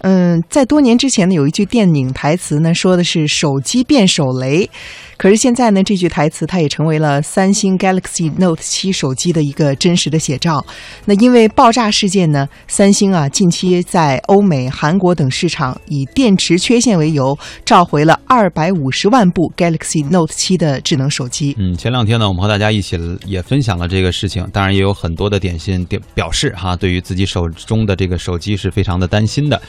嗯，嗯在多年之前呢，有一句电影台词呢，说的是“手机变手雷”，可是现在呢，这句台词它也成为了三星 Galaxy Note 七手机的一个真实的写照。那因为爆炸事件呢，三星啊近期在欧美、韩国等市场以电池缺陷为由，召回了二百五十万部 Galaxy Note 七的智能手机。嗯，前两天呢，我们和大家一起也分享了这个事情，当然也有很多的点心表表示哈，对于自己手中的这个手机是非常的担心的。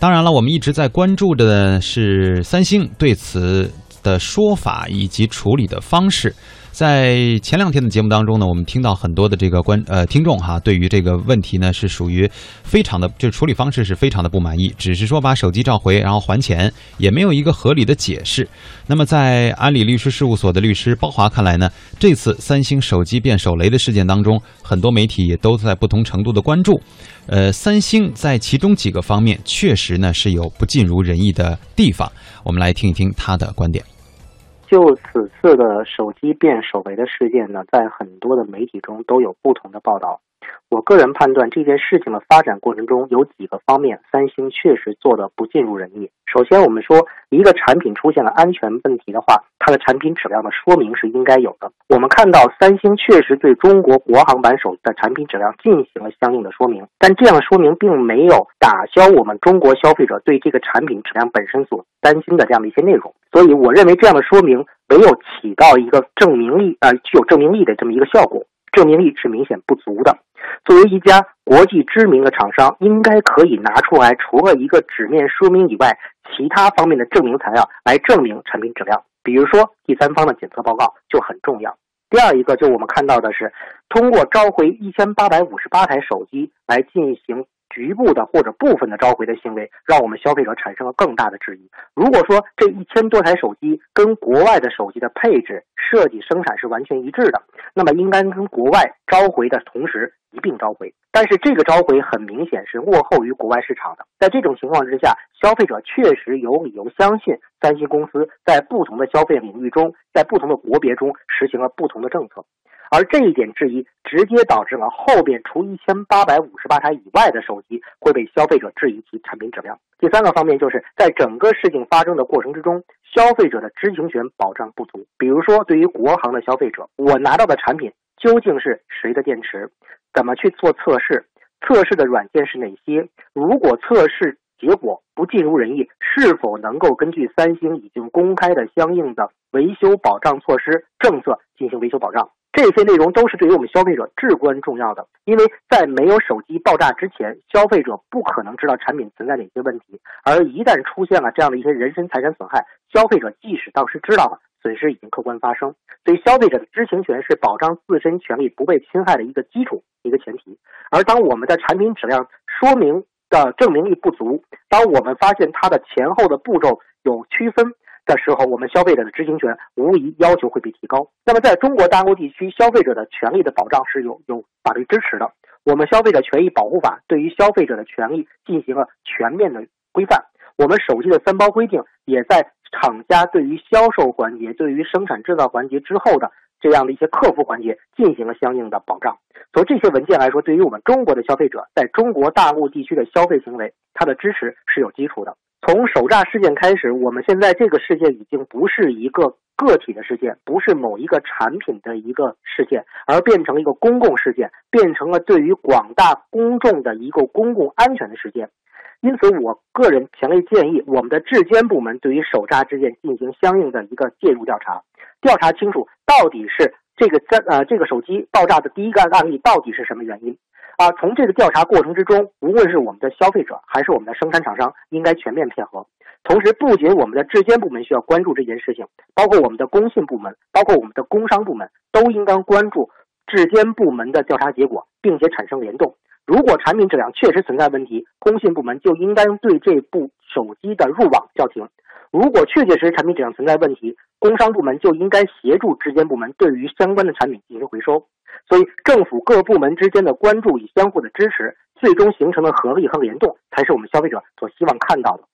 当当然了，我们一直在关注的是三星对此的说法以及处理的方式。在前两天的节目当中呢，我们听到很多的这个观呃听众哈，对于这个问题呢是属于非常的，就处理方式是非常的不满意，只是说把手机召回然后还钱，也没有一个合理的解释。那么在安理律师事务所的律师包华看来呢，这次三星手机变手雷的事件当中，很多媒体也都在不同程度的关注。呃，三星在其中几个方面确实呢是有不尽如人意的地方。我们来听一听他的观点。就此次的手机变手雷的事件呢，在很多的媒体中都有不同的报道。我个人判断这件事情的发展过程中有几个方面，三星确实做的不尽如人意。首先，我们说一个产品出现了安全问题的话，它的产品质量的说明是应该有的。我们看到三星确实对中国国行版手机的产品质量进行了相应的说明，但这样的说明并没有打消我们中国消费者对这个产品质量本身所担心的这样的一些内容。所以，我认为这样的说明没有起到一个证明力呃具有证明力的这么一个效果，证明力是明显不足的。作为一家国际知名的厂商，应该可以拿出来除了一个纸面说明以外，其他方面的证明材料来证明产品质量。比如说，第三方的检测报告就很重要。第二一个，就我们看到的是，通过召回一千八百五十八台手机来进行。局部的或者部分的召回的行为，让我们消费者产生了更大的质疑。如果说这一千多台手机跟国外的手机的配置、设计、生产是完全一致的，那么应该跟国外召回的同时一并召回。但是这个召回很明显是落后于国外市场的。在这种情况之下，消费者确实有理由相信三星公司在不同的消费领域中，在不同的国别中实行了不同的政策。而这一点质疑，直接导致了后边除一千八百五十八台以外的手机会被消费者质疑其产品质量。第三个方面就是在整个事情发生的过程之中，消费者的知情权保障不足。比如说，对于国行的消费者，我拿到的产品究竟是谁的电池？怎么去做测试？测试的软件是哪些？如果测试结果不尽如人意，是否能够根据三星已经公开的相应的维修保障措施政策进行维修保障？这些内容都是对于我们消费者至关重要的，因为在没有手机爆炸之前，消费者不可能知道产品存在哪些问题，而一旦出现了这样的一些人身财产损害，消费者即使当时知道了，损失已经客观发生。所以，消费者的知情权是保障自身权利不被侵害的一个基础、一个前提。而当我们的产品质量说明的证明力不足，当我们发现它的前后的步骤有区分。的时候，我们消费者的知情权无疑要求会被提高。那么，在中国大陆地区，消费者的权利的保障是有有法律支持的。我们消费者权益保护法对于消费者的权利进行了全面的规范。我们手机的三包规定也在厂家对于销售环节、对于生产制造环节之后的这样的一些客服环节进行了相应的保障。从这些文件来说，对于我们中国的消费者在中国大陆地区的消费行为，它的支持是有基础的。从首诈事件开始，我们现在这个事件已经不是一个个体的事件，不是某一个产品的一个事件，而变成了一个公共事件，变成了对于广大公众的一个公共安全的事件。因此，我个人强烈建议我们的质监部门对于首诈事件进行相应的一个介入调查，调查清楚到底是这个在呃这个手机爆炸的第一个案例到底是什么原因。啊，从这个调查过程之中，无论是我们的消费者还是我们的生产厂商，应该全面配合。同时，不仅我们的质监部门需要关注这件事情，包括我们的工信部门，包括我们的工商部门，都应当关注质监部门的调查结果，并且产生联动。如果产品质量确实存在问题，工信部门就应该对这部手机的入网叫停。如果确确实实产品质量存在问题，工商部门就应该协助质监部门对于相关的产品进行回收。所以，政府各部门之间的关注与相互的支持，最终形成的合力和联动，才是我们消费者所希望看到的。